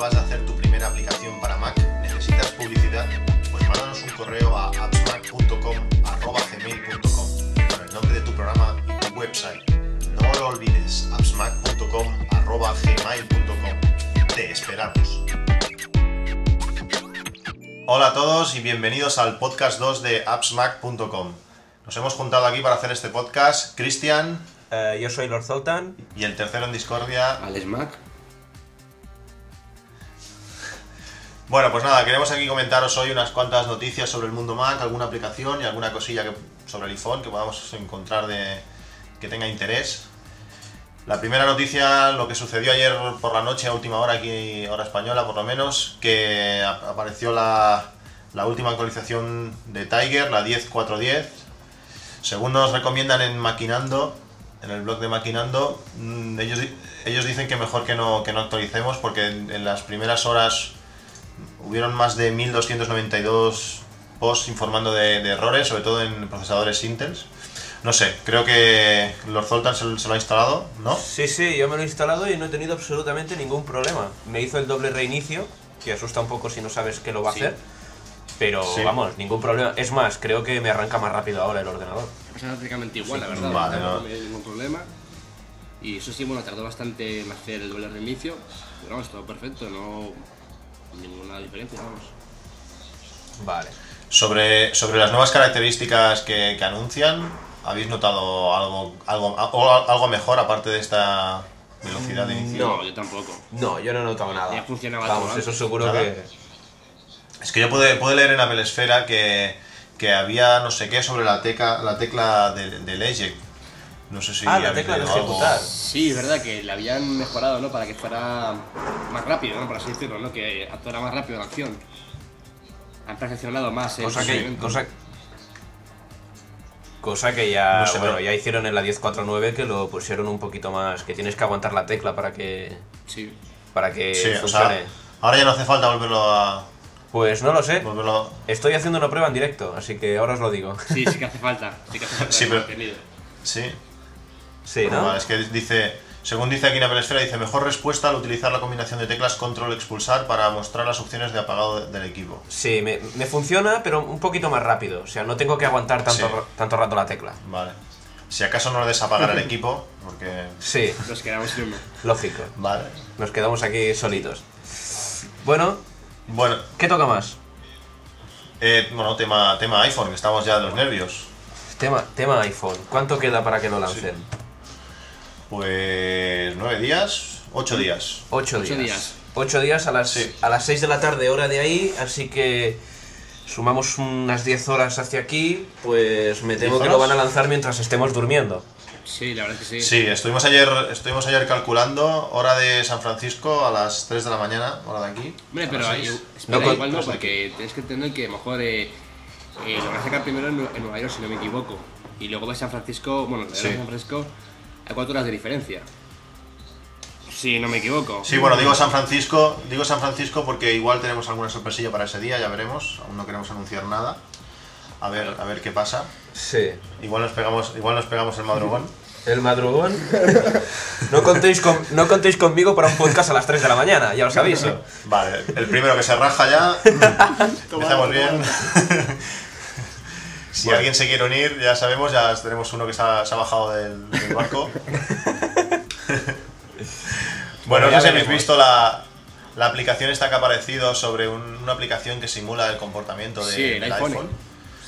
acabas de hacer tu primera aplicación para Mac, necesitas publicidad, pues mándanos un correo a appsmac.com@gmail.com con el nombre de tu programa y tu website. No lo olvides, appsmac.com@gmail.com. Te esperamos. Hola a todos y bienvenidos al podcast 2 de appsmac.com. Nos hemos juntado aquí para hacer este podcast Cristian Eh, yo soy Lord Zoltan. y el tercero en discordia Al Smack. Bueno, pues nada, queremos aquí comentaros hoy unas cuantas noticias sobre el mundo Mac, alguna aplicación y alguna cosilla que, sobre el iPhone que podamos encontrar de que tenga interés. La primera noticia, lo que sucedió ayer por la noche a última hora aquí, hora española por lo menos, que ap- apareció la, última actualización de Tiger, la 10.410. Según nos recomiendan en Maquinando, en el blog de Maquinando, mm, ellos, di- ellos dicen que mejor que no, que actualicemos porque en las primeras horas hubieron más de 1292 posts informando de, de errores, sobre todo en procesadores Intel. No sé, creo que Lord Zoltan se, se lo ha instalado, ¿no? Sí, sí, yo me lo he instalado y no he tenido absolutamente ningún problema. Me hizo el doble reinicio, que asusta un poco si no sabes qué lo va a Sí. hacer. Pero Sí. vamos, ningún problema. Es más, creo que me arranca más rápido ahora el ordenador. Pasa prácticamente igual, la verdad. vale, tampoco no. me dio ningún problema. Y eso sí, bueno, tardó bastante en hacer el doble reinicio. Pero vamos, todo perfecto, no. Ninguna diferencia, vamos. Vale. Sobre, sobre las nuevas características que, que anuncian, ¿habéis notado algo, algo, algo mejor aparte de esta velocidad de inicio? No, yo tampoco. No, yo no he notado nada. Ya funcionaba Vamos, todo eso seguro Nada. que. Es que yo pude, pude leer en Apple Esfera que, que había no sé qué sobre la, teca, la tecla de- del eject. No sé si Ah, la tecla de algo. ejecutar. Sí, es verdad que la habían mejorado, ¿no? Para que fuera más rápido, ¿no? Por así decirlo, ¿no? Que actuara más rápido la acción. Han perfeccionado más el Cosa que, cosa, cosa que ya, No sé, bueno, pero- ya hicieron en la 10.4.9 que lo pusieron un poquito más, que tienes que aguantar la tecla para que, Sí. para que Sí, o funcione. sea, ahora ya no hace falta volverlo a. Pues no lo sé. Volverlo, Estoy haciendo una prueba en directo, así que ahora os lo digo. Sí, sí que hace falta. Sí que hace falta Sí, pero- sí. Sí, ¿no? Vale, es que dice, según dice aquí en Apple Esfera, dice mejor respuesta al utilizar la combinación de teclas control expulsar para mostrar las opciones de apagado de- del equipo. Sí, me, me funciona, pero un poquito más rápido. O sea, no tengo que aguantar tanto, Sí. tanto rato la tecla. Vale. Si acaso no lo desapagar el equipo, porque. Sí, Nos quedamos sin lógico. Vale. Nos quedamos aquí solitos. Bueno, Bueno, ¿qué toca más? eh, bueno, tema, tema iPhone, que estamos ya de los nervios. Tema, tema iPhone. ¿Cuánto queda para que lo lancen? Pues. nueve días, ocho días. Ocho, Ocho días. días. Ocho días a las, Sí. a las 6 de la tarde, hora de ahí, así que sumamos unas 10 horas hacia aquí, pues me temo ¿Diez que lo van a lanzar mientras estemos durmiendo. Sí, la verdad es que sí. Sí, estuvimos ayer, estuvimos ayer calculando hora de San Francisco a las 3 de la mañana, hora de aquí. Hombre, a pero seis. espera, No igual no, porque tienes que entender que a lo mejor eh, eh, lo van a sacar primero en, Nue- en Nueva York, si no me equivoco. Y luego va a San Francisco, bueno, de Sí. San Francisco a cuatro horas de diferencia. Si no me equivoco. Sí, bueno, digo San Francisco, digo San Francisco porque igual tenemos alguna sorpresilla para ese día, ya veremos. Aún no queremos anunciar nada. A ver, a ver qué pasa. Sí. Igual nos pegamos, igual nos pegamos el madrugón. El madrugón. No contéis, con, no contéis conmigo para un podcast a las 3 de la mañana, ya os aviso. Vale, el primero que se raja ya. Empezamos bien. Si alguien se quiere unir, ya sabemos, ya tenemos uno que se ha, se ha bajado del, del barco. bueno, Bueno, no ya sé si habéis visto la, la aplicación esta que ha aparecido sobre un- una aplicación que simula el comportamiento de, Sí, el del iPhone. iPhone.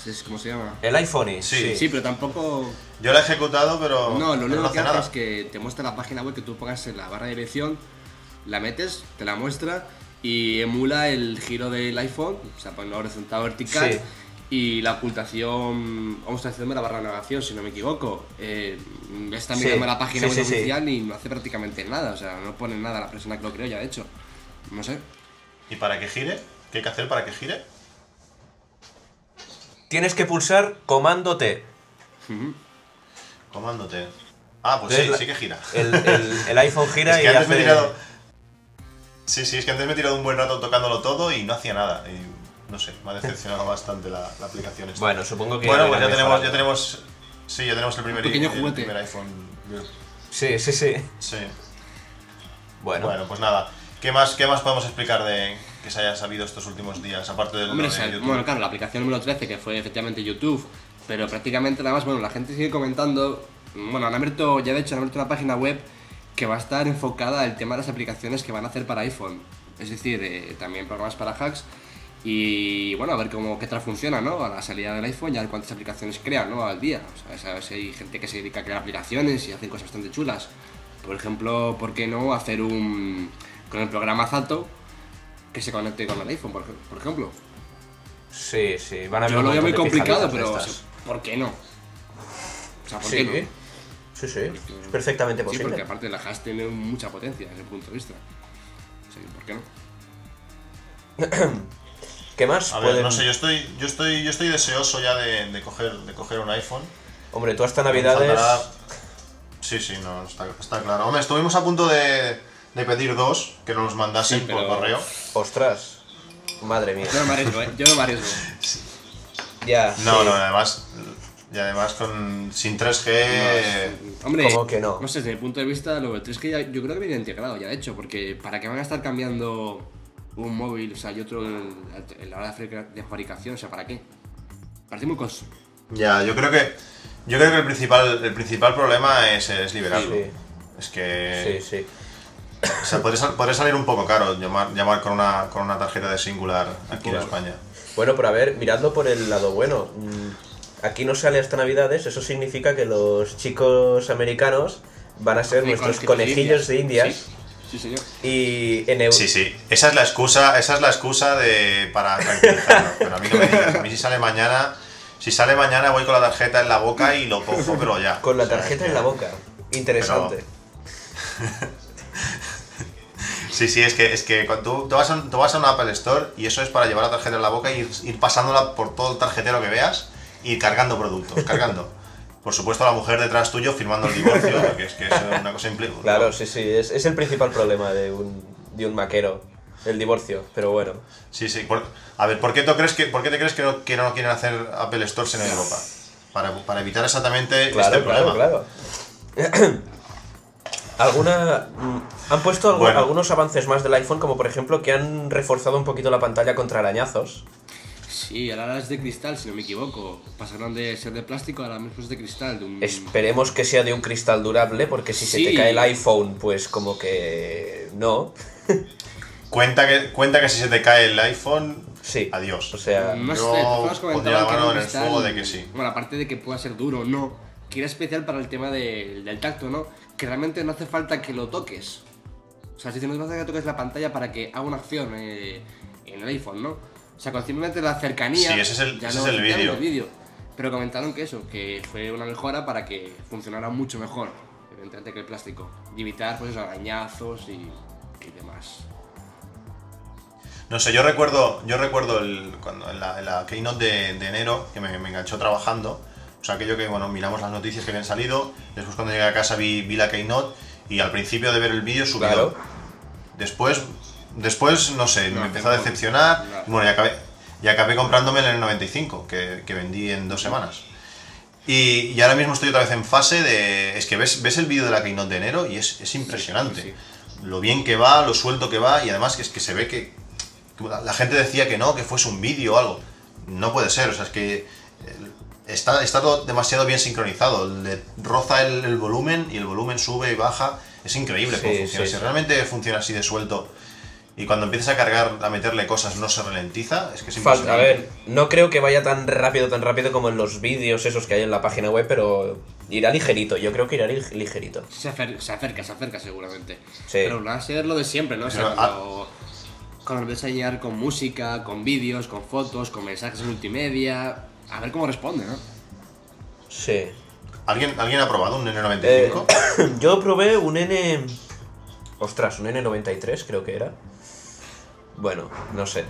Es como se llama. El iPhone, Sí. sí. Sí, pero tampoco. Yo la he ejecutado, pero No, lo único no que hace es que te muestra la página web que tú pongas en la barra de dirección, la metes, te la muestra y emula el giro del iPhone, o sea, pone horizontal o vertical. Sí. Y la ocultación, vamos a hacer de la barra de navegación, si no me equivoco. Eh, está Sí, mirando la página sí, web sí, sí. oficial y no hace prácticamente nada, o sea, no pone nada la persona que lo creó ya, de hecho. No sé. ¿Y para que gire? ¿Qué hay que hacer para que gire? Tienes que pulsar comando T. Comando T. Ah, pues Entonces sí, la- sí que gira. El, el- el iPhone gira Es que y antes me he hace... tirado. Sí, sí, es que antes me he tirado un buen rato tocándolo todo y no hacía nada. Y no sé, me ha decepcionado bastante la, la aplicación esta. Bueno, supongo que... Bueno, ya pues ya tenemos, ya tenemos. Sí, ya tenemos el primer, pequeño el juguete. primer iPhone. Sí, sí, sí. Sí. Bueno, Bueno, pues nada. ¿Qué más, ¿Qué más podemos explicar de que se haya sabido estos últimos días, aparte del Hombre, de sa- YouTube? bueno, claro, la aplicación número 13, que fue efectivamente YouTube, pero prácticamente nada más, bueno, la gente sigue comentando, bueno, han abierto, ya de hecho han abierto una página web que va a estar enfocada al tema de las aplicaciones que van a hacer para iPhone, es decir, eh, también programas para hacks, y bueno, a ver cómo, qué tal funciona, ¿no? A la salida del iPhone y a ver cuántas aplicaciones crean, ¿no? Al día, o sea, sabes si hay gente que se dedica a crear aplicaciones y hacen cosas bastante chulas. Por ejemplo, ¿por qué no hacer un, con el programa Zato, que se conecte con el iPhone, por, ej- por ejemplo? Sí, sí, van a haber Yo lo veo muy complicado, pero o. ¿por qué no? O sea, ¿por Sí, qué no? sí, sí, es perfectamente Sí, posible. porque aparte la hash tiene mucha potencia desde ese punto de vista. Sí, ¿por qué no? ¿Qué más? A ver, no sé, yo estoy, yo estoy, yo estoy deseoso ya de, de coger, de coger un iPhone. Hombre, tú hasta Navidades... faltará- Sí, sí, no, está, está claro. Hombre, estuvimos a punto de, de pedir dos, que nos los mandasen Sí, por correo. Ostras, madre mía. Yo no me arriesgo, ¿eh? Yo no me arriesgo. Ya, No, sí. no, además, y además con sin 3G... Hombre, ¿Cómo que no? No sé, desde mi punto de vista, lo del 3G ya- yo creo que viene integrado ya, de hecho, porque ¿para qué van a estar cambiando un móvil, o sea, y otro en, en la hora de fabrica- de fabricación? O sea, ¿para qué? Parece muy cos... Ya, yo creo que yo creo que el principal el principal problema es, es liberarlo. Sí. Es que Sí, sí. o sea, podría, sal- podría salir un poco caro llamar, llamar con una con una tarjeta de singular aquí en. España. Bueno, pero a ver, miradlo por el lado bueno. Mm, Aquí no sale hasta Navidades, eso significa que los chicos americanos van a ser nuestros conejillos de indias. Sí, sí señor. Y en Eu- Sí, sí, esa es la excusa, esa es la excusa de para tranquilizarnos, pero a mí no me digas, a mí si sale mañana, si sale mañana voy con la tarjeta en la boca y lo cojo, pero ya. con la O sea, tarjeta en la boca. Interesante. Sí, sí, es que, es que cuando tú, tú vas a, un- tú vas a un Apple Store y eso es para llevar la tarjeta en la boca y ir, ir pasándola por todo el tarjetero que veas y cargando productos, cargando. Por supuesto, la mujer detrás tuyo firmando el divorcio, que es que es una cosa imple- Claro, sí, sí, es, es el principal problema de un, de un maquero, el divorcio, pero bueno. Sí, sí. por- a ver, ¿por qué, tú crees que, ¿por qué te crees que no, que no quieren hacer Apple Stores en Europa? Para, para evitar exactamente Claro, este claro, problema. claro. ¿Alguna, mm, han puesto algo- Bueno. algunos avances más del iPhone, como por ejemplo que han reforzado un poquito la pantalla contra arañazos. Sí, ahora es de cristal, si no me equivoco. Pasaron de ser de plástico, ahora mismo es de cristal. De un... Esperemos que sea de un cristal durable, porque si se te cae el iPhone, pues como que no. Cuenta que, cuenta que si se te cae el iPhone, Sí. adiós. O sea, No sé, pondría la mano en el cristal- fuego de que sí. Bueno, aparte de que pueda ser duro o no, que era especial para el tema de- del tacto, ¿no? Que realmente no hace falta que lo toques. O sea, si no hace falta que toques la pantalla para que haga una acción eh, en el iPhone, ¿no? O sea, con simplemente la cercanía. Sí, ese es el- ya ese lo es el vídeo. Pero comentaron que eso, que fue una mejora para que funcionara mucho mejor, evidentemente, que el plástico. Y evitar, pues, esos arañazos y, y demás. No sé, yo recuerdo, yo recuerdo el, cuando en la, en la keynote de, de enero que me, me enganchó trabajando. O sea, aquello que, bueno, miramos las noticias que habían salido. Después, cuando llegué a casa, vi, vi la keynote. Y al principio de ver el vídeo subió. Claro. Después, después, no sé, No, me empezó a decepcionar. Y bueno, y acabé, y acabé comprándome el N95, que, que vendí en dos semanas. Y, y ahora mismo estoy otra vez en fase de. Es que ves, ves el vídeo de la keynote de enero y es, es impresionante. sí, Lo bien que va, lo suelto que va, y además que es que se ve que. que la- gente decía que no, que fuese un vídeo o algo. No puede ser, o sea, es que. eh, Está, está todo demasiado bien sincronizado. Le roza el, el volumen y el volumen sube y baja. Es increíble cómo Sí, funciona. sí, si sí. realmente funciona así de suelto y cuando empiezas a cargar, a meterle cosas, no se ralentiza, es que es falta, a imposible. ver, no creo que vaya tan rápido, tan rápido como en los vídeos esos que hay en la página web, pero irá ligerito, yo creo que irá lig- ligerito. Se acerca, se acerca, se acerca seguramente. Sí. Pero va a ser lo de siempre, ¿no? O sea, Pero, cuando, cuando empiezas a enseñar con música, con vídeos, con fotos, con mensajes multimedia, a ver cómo responde, ¿no? Sí. ¿Alguien, ¿Alguien ha probado un N95? Eh, yo probé un N... Ostras, un N93 creo que era. Bueno, no sé.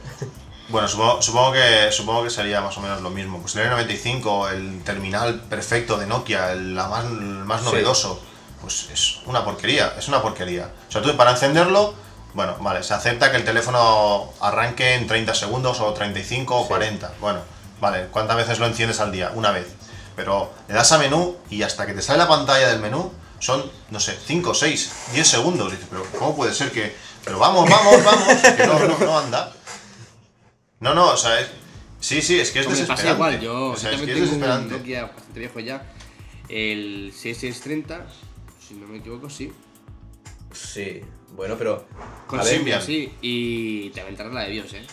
Bueno, supongo, supongo, que, supongo que sería más o menos lo mismo. Pues el N95, el terminal perfecto de Nokia, el la más, el más Sí. novedoso, pues es una porquería, es una porquería. O sea, tú para encenderlo, bueno, vale, se acepta que el teléfono arranque en 30 segundos o 35 o Sí. 40. Bueno, vale, ¿cuántas veces lo enciendes al día? Una vez. Pero le das a menú y hasta que te sale la pantalla del menú, son, no sé, 5, 6, 10 segundos. Dices, pero ¿cómo puede ser que.? Pero vamos, vamos, vamos, que no, no, no anda. No, no, o sea, es- sí, sí, es que es Pues me desesperante. pasa igual, yo o sea, es que es tengo un desesperante. Nokia bastante viejo ya, el 6630, si no me equivoco, sí. Sí, bueno, pero. Con a ver, Symbian, Symbian. sí, y te aventará la de Dios, eh.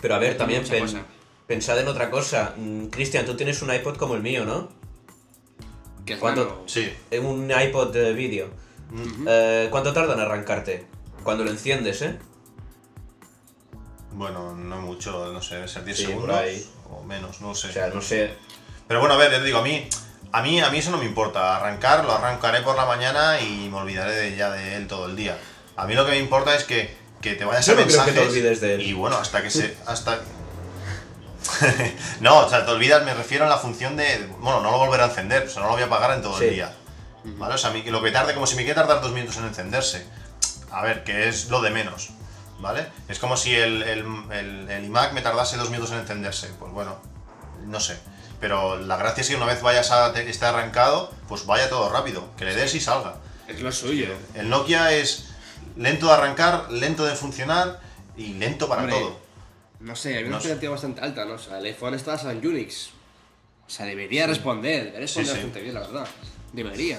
pero a ver, también pen- pensad en otra cosa. Mm, Cristian, tú tienes un iPod como el mío, ¿no? Que es ¿Cuánto? nano. Sí, En un iPod de vídeo. Eh, ¿Cuánto tarda en arrancarte? Cuando lo enciendes, ¿eh? bueno, no mucho, no sé, debe ser 10 Sí, por segundos ahí. o menos, no sé. O sea, no sé. Pero bueno, a ver, te digo, a mí, a mí, a mí eso no me importa. Arrancar, lo arrancaré por la mañana y me olvidaré de, ya de él todo el día. A mí lo que me importa es que, que te vayas Yo a no creo que mensajes te olvides de él. y bueno, hasta que se, hasta no, o sea, te olvidas, me refiero a la función de, bueno, no lo volveré a encender, o sea, no lo voy a apagar en todo Sí. el día. ¿Vale? O sea, a mí, lo que tarde, como si me quiere tardar dos minutos en encenderse. A ver, que es lo de menos. ¿Vale? Es como si el, el, el- el iMac me tardase dos minutos en encenderse. Pues bueno, no sé. Pero la gracia es que una vez vayas a esté arrancado, pues vaya todo rápido. Que le des y salga. Es lo suyo. El Nokia es lento de arrancar, lento de funcionar y lento para Hombre, todo. No sé, hay una No sé. expectativa bastante alta, ¿no? O sea, el iPhone está en Unix. O sea, debería responder, debería responder Sí, sí. bastante bien, la verdad. Debería.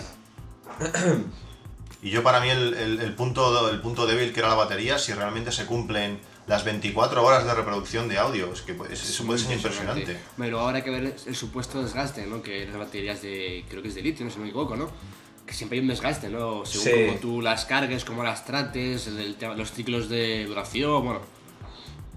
Y yo para mí el, el- el punto, el punto débil que era la batería, si realmente se cumplen las 24 horas de reproducción de audio, es que pues, eso puede ser impresionante. Pero ahora hay que ver el supuesto desgaste, ¿no? Que las baterías de, creo que es de litio, no si me equivoco, ¿no? Que siempre hay un desgaste, ¿no? Según Sí. como tú las cargues, cómo las trates, el, el tema- los ciclos de duración, bueno.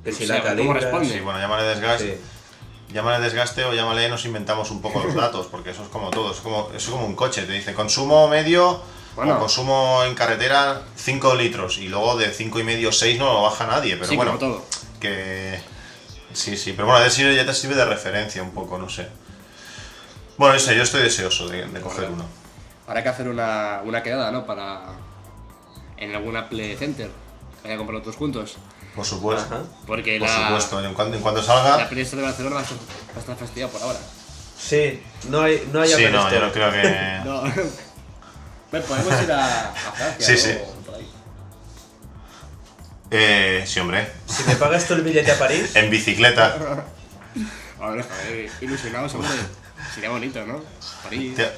Que si O sea, la ¿cómo calibras. responde? Sí, bueno, llámale desgaste. Sí. Llámale desgaste o llámale nos inventamos un poco los datos, porque eso es como todo, es como, eso es como un coche, te dice consumo medio Bueno. o consumo en carretera 5 litros y luego de 5 y medio 6 no lo baja nadie, pero sí, bueno, como todo. que sí, sí, pero bueno, ya te sirve, ya te sirve de referencia un poco, no sé. Bueno, no sé, yo estoy deseoso de, de coger uno. Hay que hacer una, una quedada, ¿no? Para. En alguna Play Center. Que haya comprado todos juntos. Por supuesto. Ajá. Porque Por la, supuesto, en cuanto, en cuanto la salga. Play Store de Barcelona va a estar, va a estar fastidiada por ahora. Sí, no hay, no hay Sí, no, yo no creo que. No. Bueno, podemos ir a, a Francia, Sí, sí. Por ahí. Eh, sí, hombre. Si me pagas tú el billete a París, En bicicleta. A ver, joder, ilusionados, hombre. Sería bonito, ¿no? París. Te-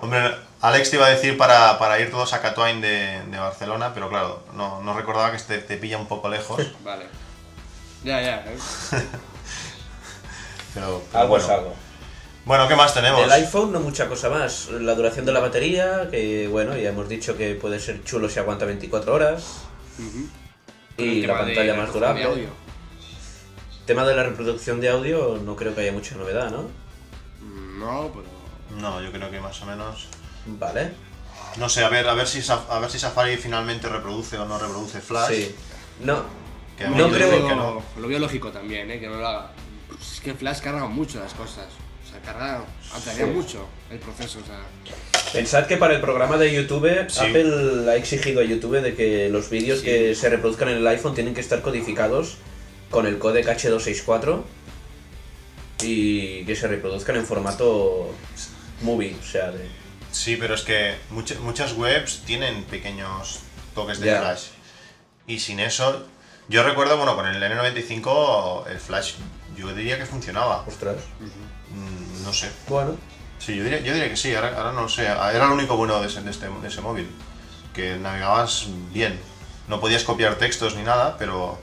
Hombre, Alex te iba a decir para, para ir todos a Catuain de, de Barcelona, pero claro, no, no recordaba que este te pilla un poco lejos. Vale. Ya, ya. ¿eh? Pero, pero algo bueno. es algo. Bueno, ¿qué más tenemos? Del iPhone no mucha cosa más. La duración de la batería, que bueno, ya hemos dicho que puede ser chulo si aguanta 24 horas. El Y la tema de pantalla la más reproducción de durable. audio. Tema de la reproducción de audio, no creo que haya mucha novedad, ¿no? Mm, No, pero. No, yo creo que más o menos. Vale. No sé, a ver, a ver si a ver si Safari finalmente reproduce o no reproduce Flash. Sí. No, Que no creo que no. lo veo lógico también, ¿eh? Que no lo haga. Pues es que Flash carga mucho las cosas. O sea, carga. Atraería Sí. mucho el proceso, o sea. Pensad que para el programa de YouTube, Sí. Apple ha exigido a YouTube de que los vídeos Sí. que se reproduzcan en el iPhone tienen que estar codificados con el codec H264 y que se reproduzcan en formato movie, o sea, de... Sí, pero es que mucha- muchas webs tienen pequeños toques de. Flash. Y sin eso, yo recuerdo, bueno, con el N95 el Flash yo diría que funcionaba. Ostras. Mm, No sé. Bueno, Sí, yo diría, yo diría que sí, ahora, ahora no lo sé. Era lo único bueno de ese, de este, de ese móvil. Que navegabas bien. No podías copiar textos ni nada, pero.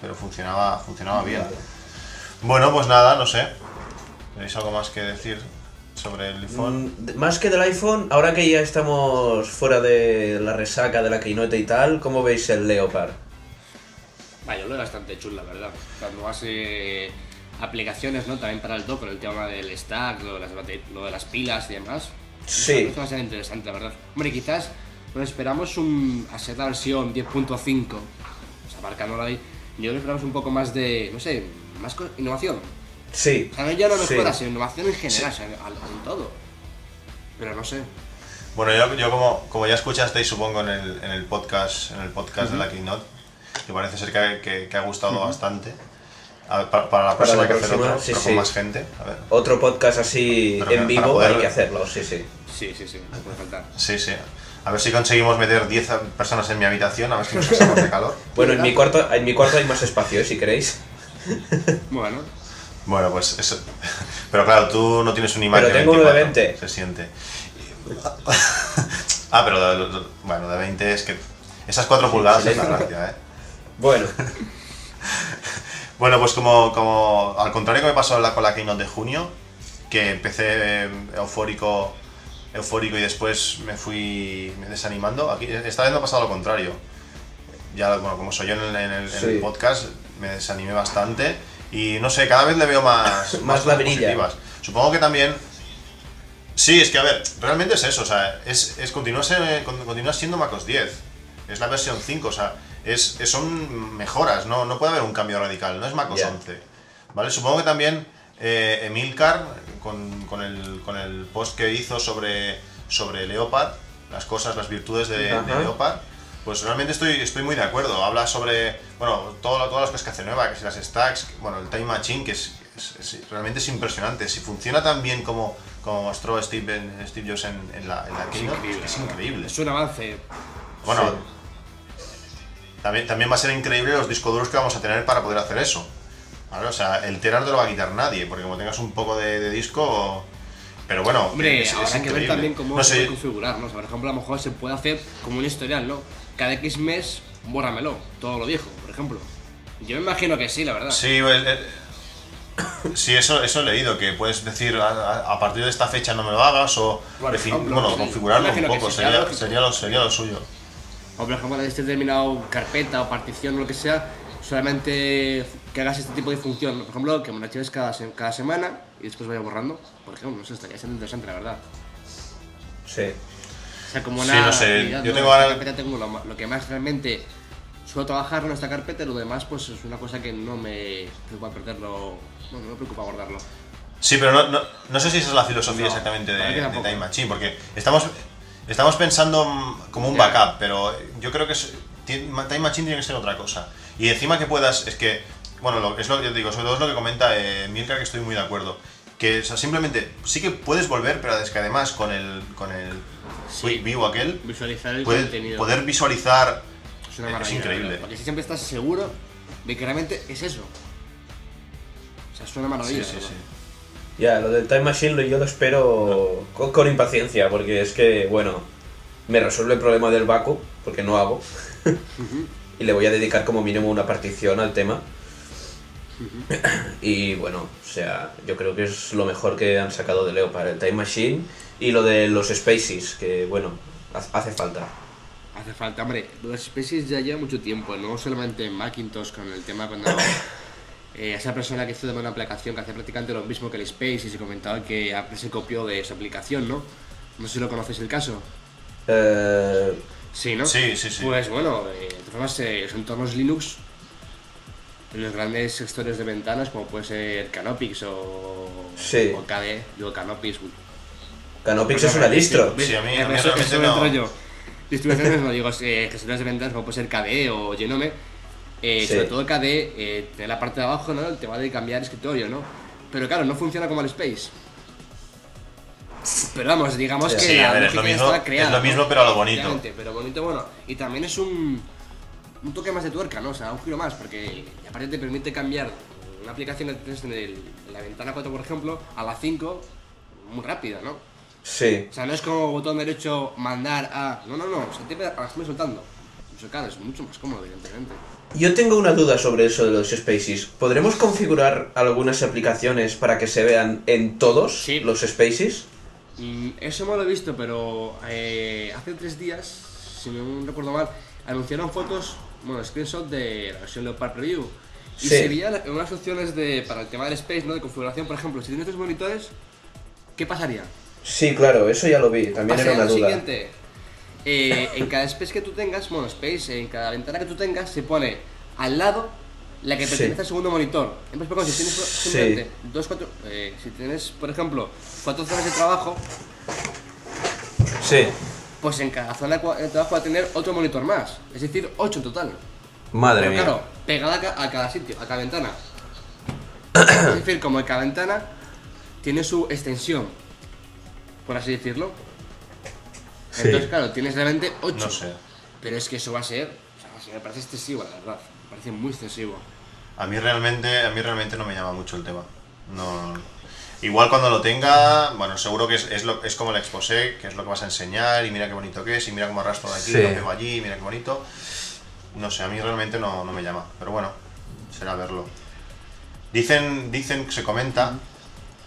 Pero funcionaba, funcionaba bien. Vale. Bueno, pues nada, no sé. ¿Tenéis algo más que decir sobre el iPhone? Mm, más que del iPhone, ahora que ya estamos fuera de la resaca de la Keynote y tal, ¿cómo veis el Leopard? Va, yo lo veo bastante chulo, la verdad. Las nuevas eh, aplicaciones, ¿no? También para el dock, con el tema del stack, lo de las, lo de las pilas y demás. Sí. Esto va a ser interesante, la verdad. Hombre, quizás nos esperamos un, a ser la versión 10.5, o sea, marcándola ahí. Yo creo que esperamos un poco más de, no sé, más innovación. Sí. O sea, no ya no Sí. mejoras, sino innovación en general, o sea, en, todo. Pero no sé. Bueno, yo, yo como, como ya escuchasteis, supongo, en el, en el podcast, en el podcast de la Keynote, que parece ser que, que- que ha gustado bastante, A ver, para, para la Para próxima la hay que hacer otro, sí, pero sí. con más gente. A ver. Otro podcast así Pero en para vivo poder- hay que hacerlo, sí, sí. Sí, sí, sí, no puede faltar. Sí, sí. A ver si conseguimos meter 10 personas en mi habitación, a ver si nos pasamos de calor. Bueno, en mi cuarto, en mi cuarto hay más espacio, ¿eh? si queréis. Bueno, Bueno, pues eso. Pero claro, tú no tienes un imán Pero de tengo uno de 24, 20. Se siente. ah, pero de- de- bueno, de 20 es que. Esas 4 pulgadas es la gracia, ¿eh? Bueno, Bueno, pues como, como al contrario que me pasó la- con la Keynote de junio, que empecé eh, eufórico, eufórico y después me fui desanimando, aquí esta vez me ha pasado lo contrario. Ya, bueno, como soy yo en el, en el- en el Sí. podcast, me desanimé bastante y no sé, cada vez le veo más, Más la brilla. positivas. Supongo que también... Sí, es que a ver, realmente es eso, o sea, es, es continúa, continúa siendo MacOS 10, es la versión 5, o sea, es, es- son mejoras, no, no puede haber un cambio radical, no es MacOS Ya. 11. ¿Vale? Supongo que también eh, Emilcar, con, con el, con el post que hizo sobre, sobre Leopard, las cosas, las virtudes de, de Ajá. Leopard, pues realmente estoy, estoy muy de acuerdo. Habla sobre, bueno, todo, todas las cosas que hace nueva, que si las stacks, bueno, el Time Machine, que es, es- es- realmente es impresionante. Si funciona tan bien como, como mostró Steve, en- Steve Jobs en, en la, en la keynote, es, que es increíble. es un avance. Bueno, Sí. también, también va a ser increíble los discos duros que vamos a tener para poder hacer eso. ¿Vale? O sea, el Tera no te lo va a quitar nadie, porque como tengas un poco de, de disco... Pero bueno, Hombre, es- es habrá que ver increíble. también cómo No se sé, puede configurar, ¿no? O sea, por ejemplo, a lo mejor se puede hacer como un historial, ¿no? Cada X mes, bórramelo, todo lo viejo, por ejemplo. Yo me imagino que sí, la verdad. Sí, el- el- sí, eso, eso he leído, que puedes decir a, partir de esta fecha no me lo hagas o ejemplo, bueno, sí. configurarlo un poco, sería, sería, lo, sería lo suyo. O por ejemplo, este determinado carpeta o partición o lo que sea, solamente que hagas este tipo de función. Por ejemplo, que me lo archives cada, se- cada semana y después vaya borrando. Por ejemplo, no sé, estaría siendo interesante, la verdad. sí. O sea, como Sí, una. no sé, yo ¿no? tengo ahora- carpeta tengo lo, lo que más realmente suelo trabajar en esta carpeta lo demás, pues es una cosa que no me preocupa perderlo. No, no me preocupa guardarlo. Sí, pero no, no, no sé si esa es la filosofía exactamente de, de. Time Machine, porque estamos, estamos pensando como un backup, pero yo creo que es- ti- Time Machine tiene que ser otra cosa. Y encima que puedas, es que, bueno, lo, es lo que yo digo, sobre todo es lo que comenta eh, Milka, que estoy muy de acuerdo. Que o sea, simplemente, sí que puedes volver, pero es que además con el, con el Sí. vivo aquel, Visualizar el puede- contenido. poder visualizar es una es maravilla. increíble. Porque si siempre estás seguro de que realmente es eso. O sea, es una maravilla. Sí, sí, sí. Ya, lo del Time Machine lo- yo lo espero con, con impaciencia, porque es que, bueno, me resuelve el problema del vacu, porque no hago, y le voy a dedicar como mínimo una partición al tema. Y bueno, o sea, yo creo que es lo mejor que han sacado de Leopard, el Time Machine y lo de los Spaces, que bueno, ha- hace falta. Hace falta, hombre, los Spaces ya lleva mucho tiempo, no solamente en Macintosh con el tema cuando eh, esa persona que hizo de una aplicación que hacía prácticamente lo mismo que el Space y se comentaba que Apple se copió de esa aplicación, ¿no? No sé si lo conocéis el caso. Eh, Sí, ¿no? Sí, sí, sí. Pues bueno, eh, de todas formas, eh, los entornos Linux, en los grandes sectores de ventanas, como puede ser Canopix o, Sí. o KDE, digo Canopix, Canopix es una distro. Sí, a mí- a mí eso, realmente eso no. yo. Distribuciones, no digo, eh, gestiones de ventas como puede ser KDE o Genome. Eh, Sí. Sobre todo KDE, eh, tiene la parte de abajo, ¿no? El tema de cambiar escritorio, ¿no? Pero claro, no funciona como el Space. Pero vamos, digamos que Sí, la a ver, es lo mismo- creada, es lo ¿no? mismo, pero a lo bonito. Pero bonito, bueno. Y también es un, un toque más de tuerca, ¿no? O sea, un giro más, porque aparte te permite cambiar una aplicación que tienes en, el- en la ventana 4, por ejemplo, a la 5 muy rápida, ¿no? Sí. O sea, no es como botón derecho mandar a. No, no, no, o sea, te la estoy soltando. Eso, claro, es mucho más cómodo, evidentemente. Yo tengo una duda sobre eso de los Spaces. ¿Podremos configurar algunas aplicaciones para que se vean en todos Sí. los Spaces? Mm, eso me lo he visto, pero eh, hace tres días, si no recuerdo mal, anunciaron fotos, bueno, screenshot de la versión Leopard Preview. Y Sí. unas opciones de, para el tema del space, ¿no? De configuración, por ejemplo, si tienes tres monitores, ¿qué pasaría? Sí, claro, eso ya lo vi. También era una duda. siguiente. Eh, en cada space que tú tengas, bueno, space, en cada ventana que tú tengas, se pone al lado la que Sí. pertenece al segundo monitor. En vez de, si tienes Sí. simplemente dos, cuatro, eh, si tienes, por ejemplo, cuatro zonas de trabajo, Sí. Pues en cada zona de trabajo va a tener otro monitor más. Es decir, ocho en total. Madre Pero mía. claro, pegada a ca- a cada sitio, a cada ventana. Es decir, como cada ventana tiene su extensión, por así decirlo. Sí. Entonces, claro, tienes realmente 8. No sé. Pero es que eso va a ser. O sea, se me parece excesivo, la verdad. Me parece muy excesivo. A mí realmente, a mí realmente no me llama mucho el tema. No. Igual cuando lo tenga, bueno, seguro que es, es, lo- es como el exposé, que es lo que vas a enseñar, y mira qué bonito que es, y mira cómo arrastro de aquí, Sí. lo pego allí, y mira qué bonito. No sé, a mí realmente no, no me llama, pero bueno, será verlo. Dicen, dicen, se comenta,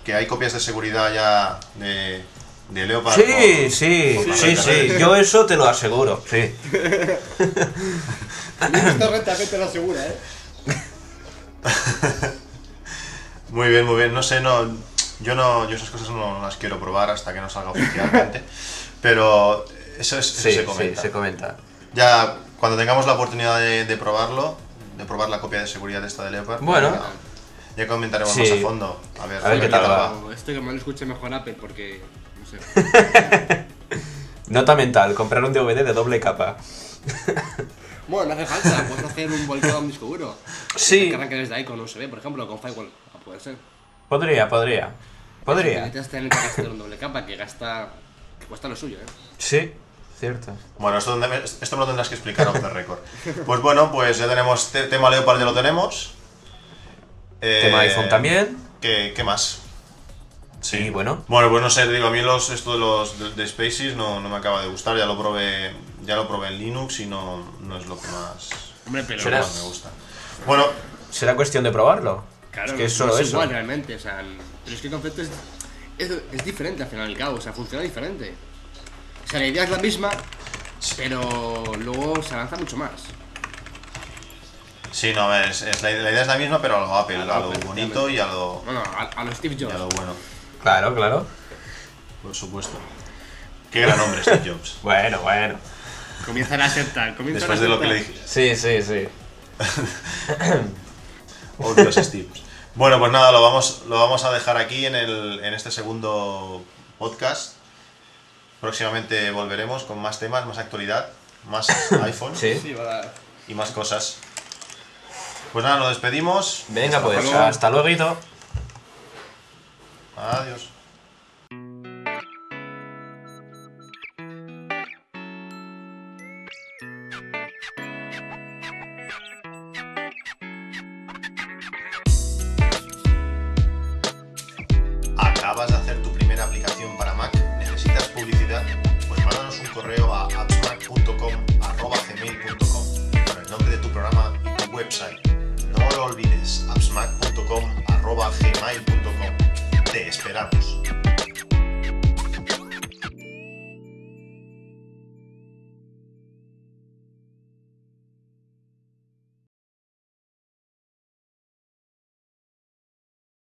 que hay copias de seguridad ya de, de Leopard. Sí, con- sí, con sí, sí. Yo eso te lo aseguro, sí. Esta renta te lo asegura, ¿eh? Muy bien, muy bien. No sé, no, yo no, yo esas cosas no, las quiero probar hasta que no salga oficialmente. Pero eso, es, eso Sí, se sí, comenta. se comenta. Ya cuando tengamos la oportunidad de, de probarlo, de probar la copia de seguridad de esta de Leopard, Bueno. ya, ya comentaremos Sí. más a fondo. A ver, A ver qué tal va. Esto que me lo escuche mejor Apple porque. No sé. Nota mental, comprar un DVD de doble capa. Bueno, no hace falta, puedes hacer un volcado a un disco duro. Sí. Que arranque desde ahí con USB, por ejemplo, con Firewall. A poder ser. Podría, podría. Podría. Necesitas tener que gastar un doble capa que gasta. que cuesta lo suyo, ¿eh? Sí, cierto. Bueno, esto, donde me- esto me lo tendrás que explicar off the record. Pues bueno, pues ya tenemos te- tema Leopard, ya lo tenemos. Eh, Tema iPhone también. ¿Qué, qué más? Sí, bueno. Bueno, pues no sé, digo, a mí los, esto de los de, de Spaces no, no me acaba de gustar, ya lo probé, ya lo probé en Linux y no, no es lo que más, Hombre, pero. Será- más me gusta. Bueno, Será cuestión de probarlo. Claro, es que es no solo es eso. igual realmente, o sea, pero es que el concepto es, es, es diferente al final y al cabo, o sea, funciona diferente. O sea, la idea es la misma, pero luego se avanza mucho más. sí, no, a es, es la, la idea es la misma, pero a lo Apple, A a lo lo Apple, bonito y a lo, Bueno, a, a los Steve y a Jobs. lo bueno, Claro, claro. por supuesto. Qué gran hombre Steve Jobs. Bueno, bueno. Comienzan a aceptar, comienzan Después a de lo que le dije. Sí, sí, sí. Steve. Bueno, pues nada, lo vamos, lo vamos a dejar aquí en, el, en este segundo podcast. Próximamente volveremos con más temas, más actualidad, más iPhone Sí. Y más cosas. Pues nada, nos despedimos. Venga, Hasta pues, luego. hasta luego. Adiós.